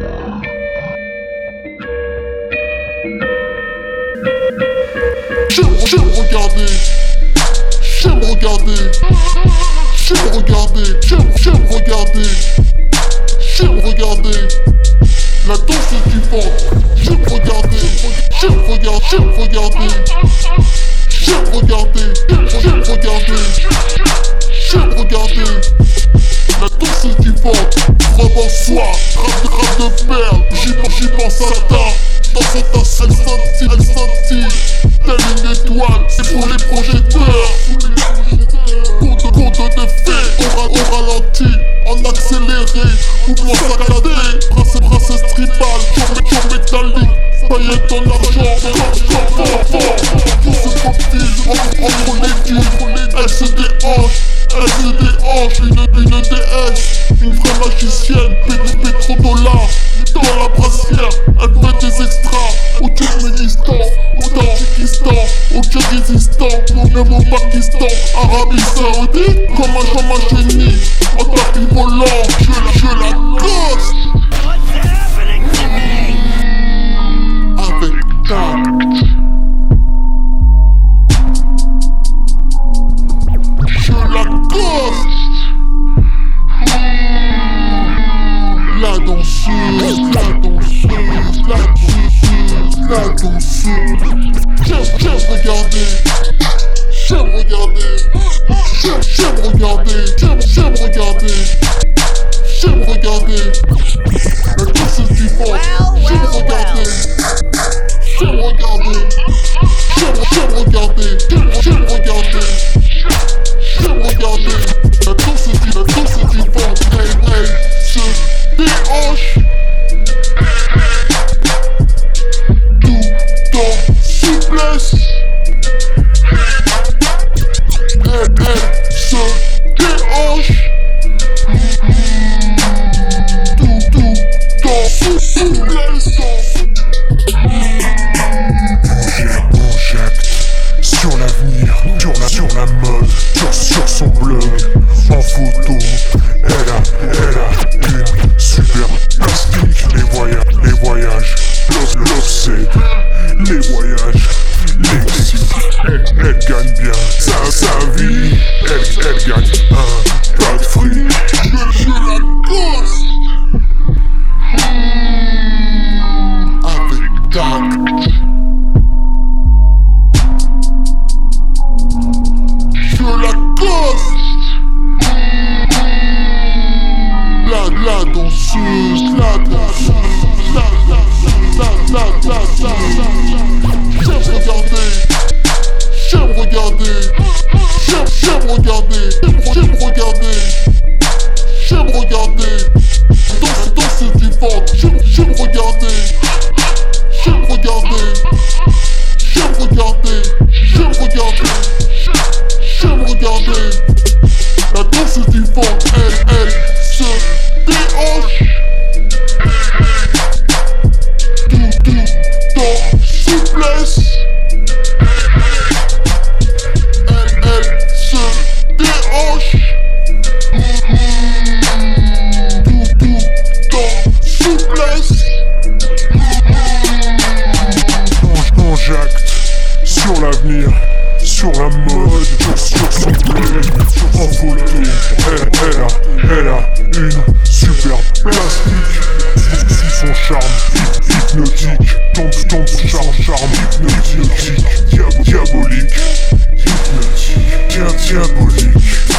J'aime, regarder. J'aime regarder. J'aime regarder. J'aime, regarder. J'aime regarder. La danse est vivante. J'aime regarder. J'aime regarder. J'aime regarder. J'aime regarder. J'aime regarder. J'aime regarder. La danse est vivante. Vraiment soir. Dans cette scintille, elle scintille. Telle une étoile, c'est pour les projecteurs. Compte, compte de fées, au, ra- au ralenti, en accéléré, mouvement saccadé. Au Pakistan, Arabie Saoudite, comme un, comme génie. En tapis volant, je je la gosse. Avec tact. Je la gosse. La danseuse, la danseuse, la danseuse, la danseuse. J'aime, j'aime regarder. J'aime regarder. J'aime, j'aime regarder. J'aime, j'aime regarder. J'aime regarder. La danseuse vivante. J'aime regarder. J'aime regarder. J'aime, j'aime regarder. J'aime, j'aime regarder. J'aime regarder. La danseuse vivante. La danseuse vivante. Elle, elle se déhanche. Tout en souplesse. Sur la, sur la mode, sur, sur son blog, en photo. Elle a, elle a une super plastique. Les voyages, les voyages, l'obsède, les voyages, l'excite. Elle, elle gagne bien sa, sa vie. Elle, elle gagne un la. J'aime regarder. J'aime regarder. J'aime, j'aime regarder. J'aime, regarder. J'aime regarder. Danse. J'aime, j'aime regarder. J'aime regarder. J'aime regarder. J'aime regarder. J'aime regarder. La danse en photo. Elle, a, elle a une superbe plastique. Sous, son charme hy- hypnotique, tombe, tombe, charme, charme hypnotique, diabo- diabolique, hypnotique, dia- diabolique.